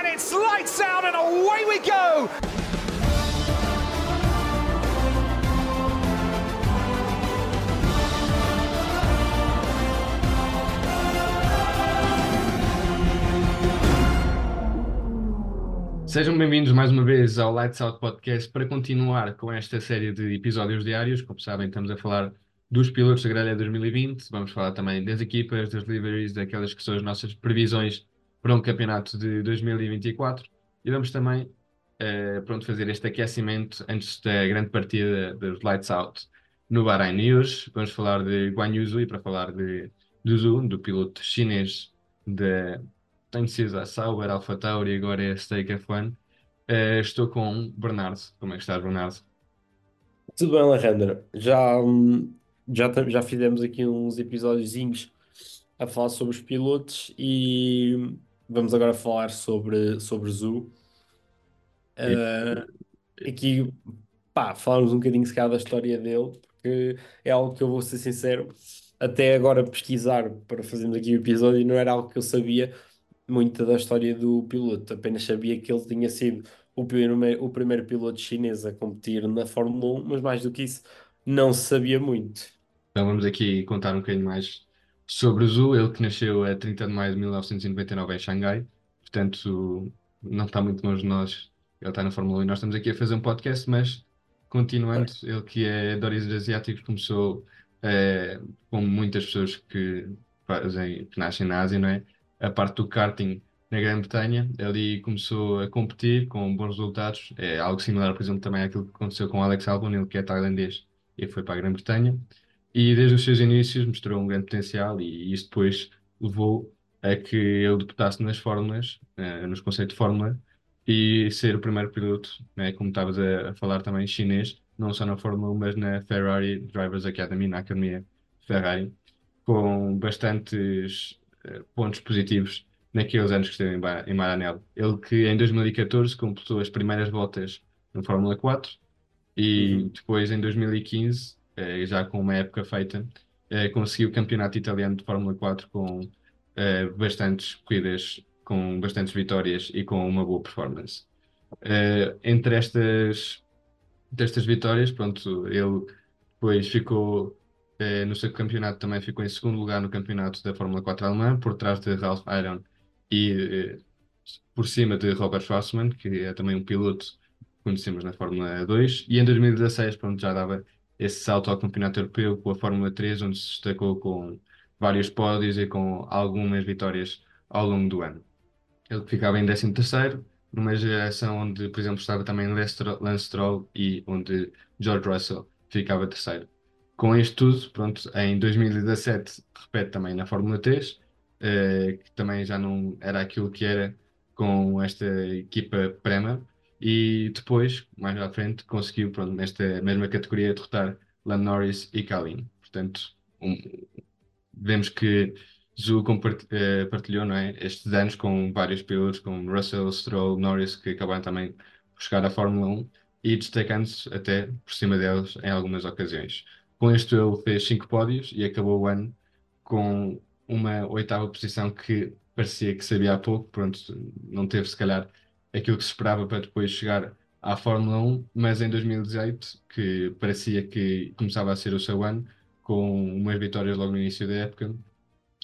and it's lights out and away we go. Sejam bem-vindos mais uma vez ao Lights Out Podcast para continuar com esta série de episódios diários. Como sabem, estamos a falar dos pilotos da grelha 2020. Vamos falar também das equipas, das deliveries, daquelas que são as nossas previsões para um campeonato de 2024. E vamos também uh, pronto, fazer este aquecimento antes da grande partida dos Lights Out no Bahrein News. Vamos falar de Guan Yuzu e para falar de, do Zhu, do piloto chinês da tenho sido a Sauber, Alpha Tauri, agora é Stake F1. Uh, estou com Bernardo. Como é que estás, Bernardo? Tudo bem, Alejandro. Já, hum, já, já fizemos aqui uns episódiozinhos a falar sobre os pilotos e vamos agora falar sobre, sobre Zhu. Uh, aqui, pá, falarmos um bocadinho se calhar da história dele, porque é algo que eu vou ser sincero, até agora pesquisar para fazermos aqui o episódio não era algo que eu sabia muito da história do piloto, apenas sabia que ele tinha sido o primeiro, o primeiro piloto chinês a competir na Fórmula 1, mas mais do que isso, não sabia muito. Então vamos aqui contar um bocadinho mais sobre o Zhu, ele que nasceu a 30 de maio de 1999 em Xangai, portanto não está muito longe de nós, ele está na Fórmula 1 e nós estamos aqui a fazer um podcast, mas continuando, ele que é de origens asiáticos começou eh, como muitas pessoas que fazem, que nascem na Ásia, não é? A parte do karting na Grã-Bretanha, ali começou a competir com bons resultados, é algo similar, por exemplo, também àquilo que aconteceu com Alex Albon, ele que é tailandês e foi para a Grã-Bretanha e desde os seus inícios mostrou um grande potencial e isso depois levou a que ele debutasse nas fórmulas, eh, nos conceitos de fórmula e ser o primeiro piloto, né, como estavas a, a falar também, chinês, não só na Fórmula 1, mas na Ferrari Drivers Academy, na Academia Ferrari, com bastantes eh, pontos positivos naqueles anos que esteve em, em Maranello. Ele que em 2014 completou as primeiras voltas na Fórmula 4 e Uhum. depois em 2015, eh, já com uma época feita, eh, conseguiu o campeonato italiano de Fórmula 4 com eh, bastantes corridas, com bastantes vitórias e com uma boa performance. Entre estas, destas vitórias, pronto, ele depois ficou no seu campeonato também ficou em segundo lugar no campeonato da Fórmula 4 alemã, por trás de Ralph Iron e por cima de Robert Schwarzman, que é também um piloto que conhecemos na Fórmula 2, e em 2016 pronto, já dava esse salto ao campeonato europeu com a Fórmula 3, onde se destacou com vários pódios e com algumas vitórias ao longo do ano. Ele ficava em 13º, numa geração onde, por exemplo, estava também Lance Stroll e onde George Russell ficava terceiro. Com isto tudo, pronto, em 2017 repete também na Fórmula 3, eh, que também já não era aquilo que era com esta equipa Prema, e depois, mais à frente, conseguiu, pronto, nesta mesma categoria, derrotar Lando Norris e Kalin. Portanto, um, vemos que Zhu eh, partilhou, não é, estes anos com vários pilotos, como Russell, Stroll, Norris, que acabaram também por chegar à Fórmula 1 e destacando-se até por cima deles em algumas ocasiões. Com isto, ele fez cinco pódios e acabou o ano com uma oitava posição que parecia que sabia há pouco, pronto, não teve se calhar aquilo que se esperava para depois chegar à Fórmula 1, mas em 2018, que parecia que começava a ser o seu ano, com umas vitórias logo no início da época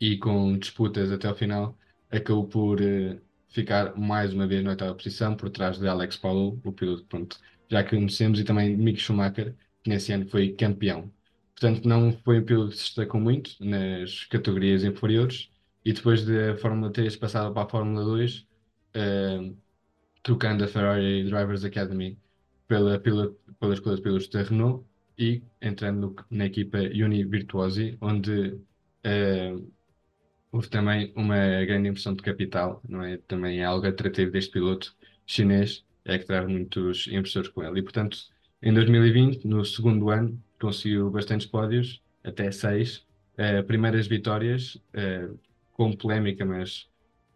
e com disputas até ao final, acabou por eh, ficar mais uma vez na oitava posição, por trás de Alex Palou, o piloto, pronto, já que conhecemos, e também Mick Schumacher, que nesse ano foi campeão. Portanto, não foi um piloto que se destacou muito nas categorias inferiores, e depois da Fórmula 3 passava para a Fórmula 2, eh, trocando a Ferrari Drivers Academy pela, pela, pela escolha de pilotos da Renault e entrando na equipa Uni Virtuosi, onde eh, houve também uma grande inversão de capital, não é? Também é algo atrativo deste piloto chinês, é que traz muitos investidores com ele. E, portanto, em 2020, no segundo ano, conseguiu bastantes pódios, até seis, eh, primeiras vitórias, eh, com polémica, mas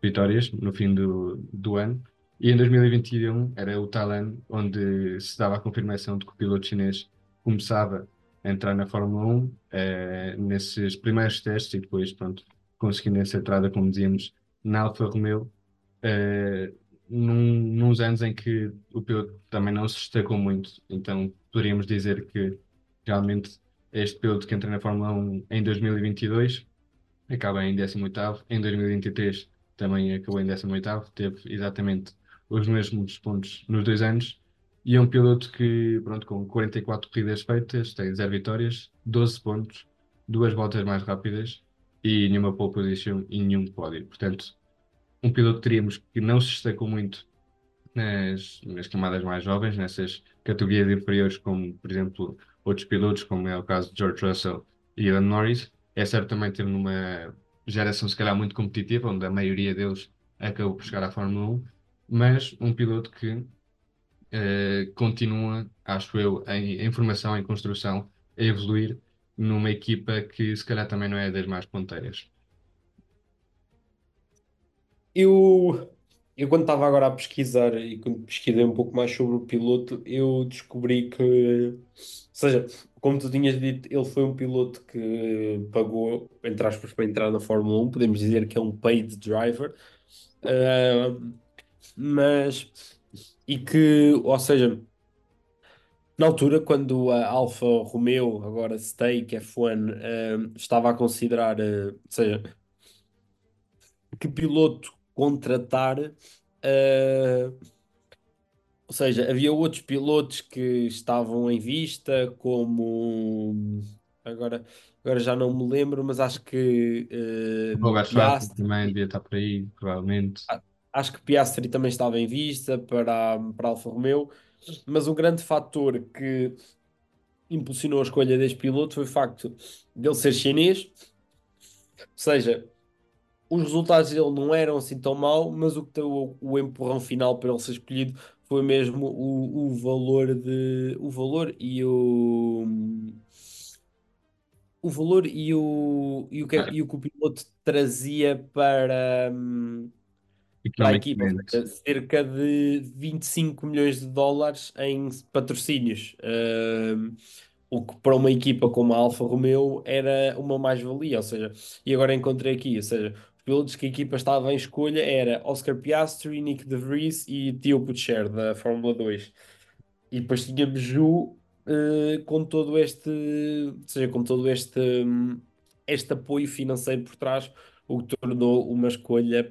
vitórias no fim do, do ano. E em 2021 era o tal ano onde se dava a confirmação de que o piloto chinês começava a entrar na Fórmula 1, eh, nesses primeiros testes e depois, pronto, conseguindo essa entrada, como dizíamos, na Alfa Romeo, eh, num, nos anos em que o piloto também não se destacou muito. Então poderíamos dizer que realmente este piloto que entra na Fórmula 1 em 2022 acaba em 18º, em 2023 também acabou em 18º, teve exatamente os mesmos pontos nos dois anos. E é um piloto que, pronto, com 44 corridas feitas, tem 0 vitórias, 12 pontos, duas voltas mais rápidas e nenhuma pole position e nenhum pódio. Portanto, um piloto que teríamos que não se destacou muito nas, nas camadas mais jovens, nessas categorias inferiores, como, por exemplo, outros pilotos, como é o caso de George Russell e Ian Norris. É certo também ter numa geração, se calhar, muito competitiva, onde a maioria deles acabou por chegar à Fórmula 1, mas um piloto que uh, continua, acho eu, em, em formação, em construção, a evoluir numa equipa que se calhar também não é das mais ponteiras. Eu, eu quando estava agora a pesquisar e quando pesquisei um pouco mais sobre o piloto, eu descobri que, ou seja, como tu tinhas dito, ele foi um piloto que pagou, entre aspas, para entrar na Fórmula 1, podemos dizer que é um paid driver, uh, mas, e que, ou seja, na altura, quando a Alfa Romeo, agora Stake F1, uh, estava a considerar, uh, ou seja, que piloto contratar, uh, ou seja, havia outros pilotos que estavam em vista, como agora, agora já não me lembro, mas acho que uh, o Piastri, também devia estar por aí, provavelmente. Acho que Piastri também estava em vista para, para Alfa Romeo, mas um grande fator que impulsionou a escolha deste piloto foi o facto dele ser chinês, ou seja, os resultados dele não eram assim tão mal, mas o deu o, empurrão final para ele ser escolhido foi mesmo o, o valor de o valor e o o valor e o e o que, e o, que o piloto trazia para para a equipa, cerca de 25 milhões de dólares em patrocínios. Uh, o que para uma equipa como a Alfa Romeo era uma mais-valia, ou seja, e agora encontrei aqui, ou seja, pilotos que a equipa estava em escolha era Oscar Piastri, Nick De Vries e Theo Pucher da Fórmula 2. E depois tínhamos Ju uh, com todo este, ou seja, com todo este, um, este apoio financeiro por trás, o que tornou uma escolha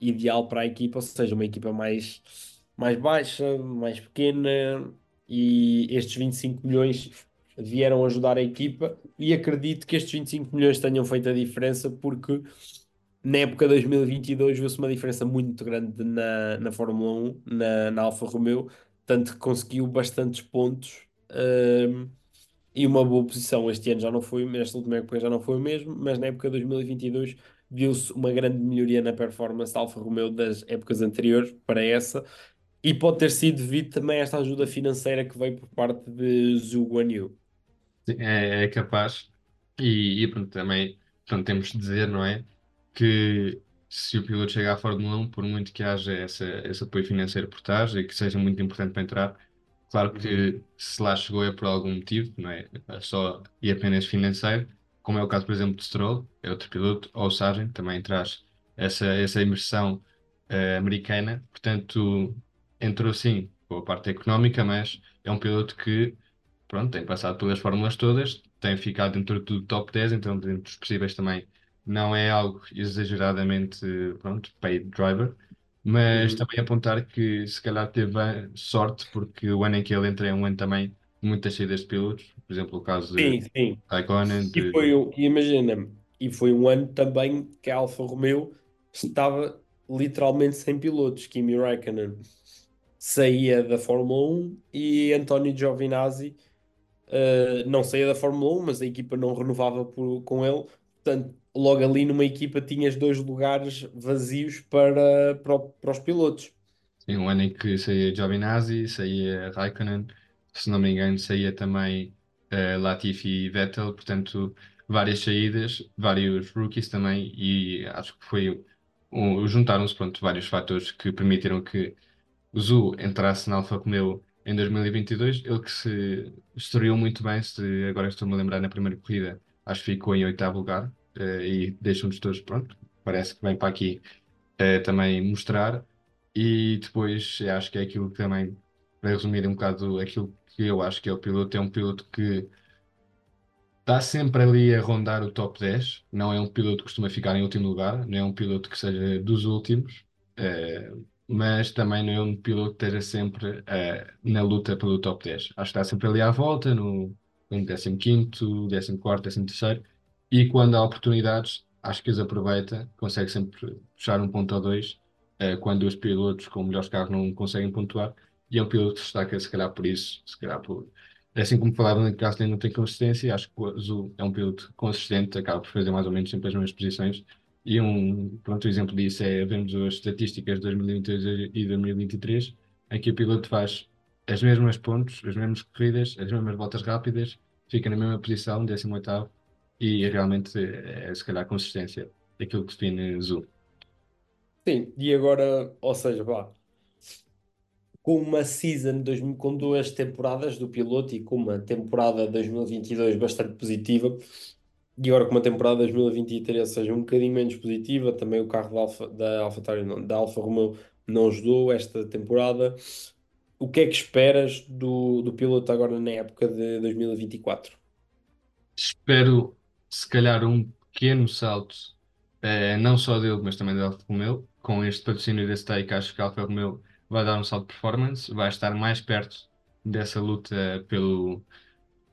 ideal para a equipa, ou seja, uma equipa mais, mais baixa, mais pequena, e estes 25 milhões vieram ajudar a equipa e acredito que estes 25 milhões tenham feito a diferença porque na época 2022 viu-se uma diferença muito grande na, na Fórmula 1, na, na Alfa Romeo, tanto que conseguiu bastantes pontos um, e uma boa posição. Este ano já não foi, nesta última época já não foi o mesmo, mas na época 2022 viu-se uma grande melhoria na performance da Alfa Romeo das épocas anteriores para essa, e pode ter sido devido também a esta ajuda financeira que veio por parte de Zhu Guanyu. É, é capaz, e, e pronto, também pronto, temos de dizer, não é? que se o piloto chegar à Fórmula 1, por muito que haja essa, esse apoio financeiro por trás e que seja muito importante para entrar, claro que uhum. se lá chegou é por algum motivo, não é? é só e apenas financeiro, como é o caso, por exemplo, de Stroll, é outro piloto, ou Sargent, também traz essa, essa imersão uh, americana, portanto, entrou sim com a parte económica, mas é um piloto que, pronto, tem passado pelas fórmulas todas, tem ficado dentro do top 10, então dentro dos possíveis também não é algo exageradamente, pronto, paid driver, mas uhum. também apontar que se calhar teve sorte, porque o ano em que ele entra é um ano também muitas saídas de pilotos, por exemplo, o caso sim, de sim. Raikkonen. De... E foi, imagina, e foi um ano também que a Alfa Romeo estava literalmente sem pilotos. Kimi Raikkonen saía da Fórmula 1 e António Giovinazzi uh, não saía da Fórmula 1, mas a equipa não renovava por, com ele. Portanto, logo ali numa equipa tinhas dois lugares vazios para, para, para os pilotos. Sim, um ano em que saía Giovinazzi, saía Raikkonen, se não me engano, saía também uh, Latifi e Vettel, portanto, várias saídas, vários rookies também, e acho que foi um, juntaram-se pronto, vários fatores que permitiram que o Zu entrasse na Alfa Romeo em 2022, ele que se estreou muito bem, se agora estou-me a lembrar na primeira corrida, acho que ficou em oitavo lugar, uh, e deixam-nos todos, pronto, parece que vem para aqui uh, também mostrar. E depois acho que é aquilo que também, para resumir um bocado aquilo que eu acho que é o piloto, é um piloto que está sempre ali a rondar o top 10. Não é um piloto que costuma ficar em último lugar, não é um piloto que seja dos últimos, eh, mas também não é um piloto que esteja sempre eh, na luta pelo top 10. Acho que está sempre ali à volta, no, no 15º, 14º, 13º, e quando há oportunidades, acho que as aproveita, consegue sempre puxar um ponto ou dois, eh, quando os pilotos com melhores carros não conseguem pontuar, e é um piloto que destaca se calhar por isso, se calhar por Assim como falava que Gasly não tem consistência, acho que o Azul é um piloto consistente, acaba por fazer mais ou menos sempre as mesmas posições. E um pronto, exemplo disso é vemos as estatísticas de 2022 e 2023, em que o piloto faz as mesmas pontos, as mesmas corridas, as mesmas voltas rápidas, fica na mesma posição, 18 e realmente é se calhar consistência daquilo que define Azul. Sim, e agora, ou seja, vá, com uma season, dois, com duas temporadas do piloto e com uma temporada 2022 bastante positiva, e agora com uma temporada 2023, seja, um bocadinho menos positiva, também o carro da Alfa, da não, da Alfa Romeo não ajudou esta temporada. O que é que esperas do, do piloto agora na época de 2024? Espero, se calhar, um pequeno salto, eh, não só dele, mas também da Alfa Romeo, com este patrocínio desse take, acho que a Alfa Romeo vai dar um salto de performance, vai estar mais perto dessa luta pelo,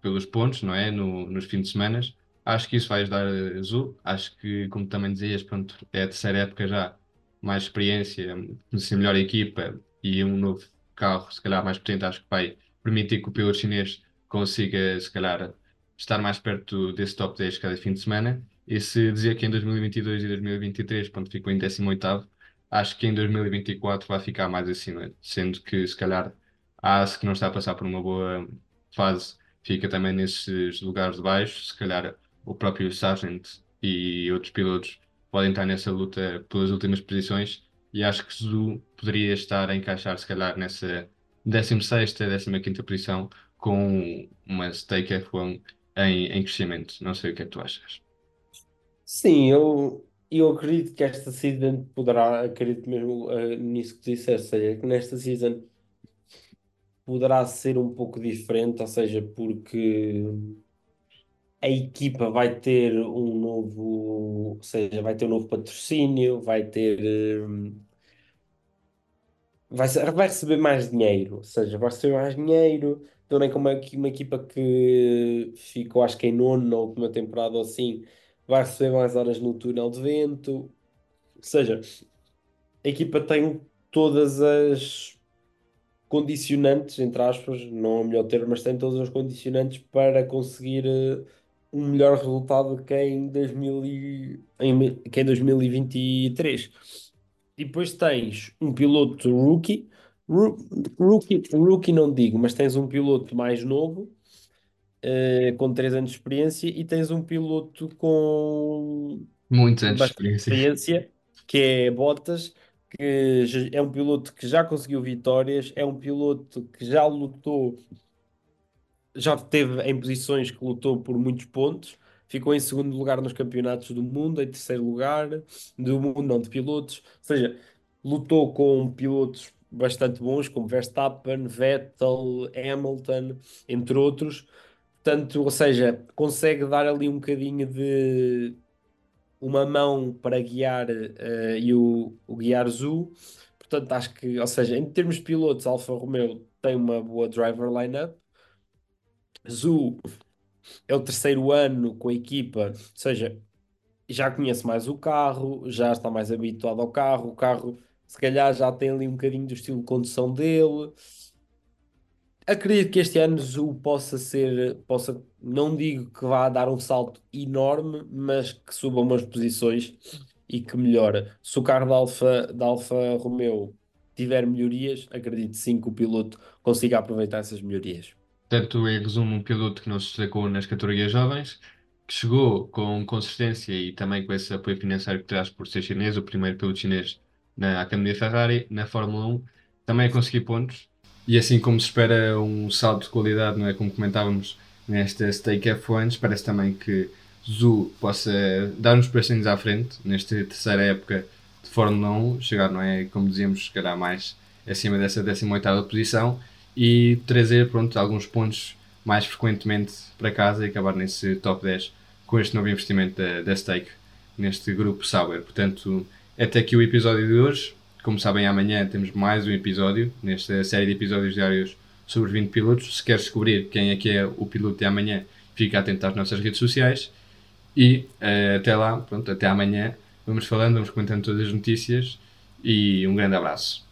pelos pontos, não é? No, nos fins de semana. Acho que isso vai ajudar a Azul. Acho que, como também dizias, pronto, é a terceira época já, mais experiência, ser melhor equipa e um novo carro, se calhar mais potente, acho que vai permitir que o piloto chinês consiga, se calhar, estar mais perto desse top 10 cada fim de semana. E se dizer que em 2022 e 2023, pronto, ficou em 18º, acho que em 2024 vai ficar mais acima, sendo que se calhar a AS que não está a passar por uma boa fase fica também nesses lugares de baixo, se calhar o próprio Sargent e outros pilotos podem estar nessa luta pelas últimas posições e acho que Zu poderia estar a encaixar se calhar nessa 16ª, 15ª posição com uma stake F1 em, em crescimento. Não sei o que é que tu achas. Sim, eu, eu acredito que esta season poderá, acredito mesmo uh, nisso que disseste, seja, que nesta season poderá ser um pouco diferente, ou seja, porque a equipa vai ter um novo, ou seja, vai ter um novo patrocínio, vai ter. Um, vai, vai receber mais dinheiro, ou seja, vai receber mais dinheiro. Também como uma, uma equipa que ficou, acho que em nono na última temporada ou assim, vai receber mais horas no túnel de vento. Ou seja, a equipa tem todas as condicionantes, entre aspas, não é o melhor termo, mas tem todas as condicionantes para conseguir uh, um melhor resultado que em, 2000 e, em, que em 2023. E depois tens um piloto rookie, rookie, rookie não digo, mas tens um piloto mais novo uh, com 3 anos de experiência e tens um piloto com muitos anos de experiência. experiência, que é Bottas, que é um piloto que já conseguiu vitórias, é um piloto que já lutou, já esteve em posições que lutou por muitos pontos, ficou em segundo lugar nos campeonatos do mundo, em terceiro lugar, do mundo não de pilotos, ou seja, lutou com pilotos bastante bons, como Verstappen, Vettel, Hamilton, entre outros. Portanto, ou seja, consegue dar ali um bocadinho de uma mão para guiar uh, e o, o guiar Zu. Portanto, acho que, ou seja, em termos de pilotos, Alfa Romeo tem uma boa driver lineup. Zu é o terceiro ano com a equipa, ou seja, já conhece mais o carro, já está mais habituado ao carro, o carro se calhar já tem ali um bocadinho do estilo de condução dele. Acredito que este ano o possa ser, possa, não digo que vá dar um salto enorme, mas que suba umas posições e que melhore. Se o carro da Alfa, da Alfa Romeo tiver melhorias, acredito sim que o piloto consiga aproveitar essas melhorias. Portanto, em resumo, um piloto que não se destacou nas categorias jovens, que chegou com consistência e também com esse apoio financeiro que traz por ser chinês, o primeiro piloto chinês na Academia Ferrari, na Fórmula 1, também a conseguir pontos e assim como se espera um salto de qualidade, não é? Como comentávamos nesta Stake F1, parece também que Zu possa dar uns passinhos à frente nesta terceira época de Fórmula 1, chegar, não é? Como dizíamos, chegará mais acima dessa 18 posição e trazer, pronto, alguns pontos mais frequentemente para casa e acabar nesse top 10 com este novo investimento da, da Stake neste grupo Sauber. Portanto, até aqui o episódio de hoje. Como sabem, amanhã temos mais um episódio nesta série de episódios diários sobre 20 pilotos. Se queres descobrir quem é que é o piloto de amanhã, fica atento às nossas redes sociais. E uh, até lá, pronto, até amanhã. Vamos falando, vamos comentando todas as notícias e um grande abraço.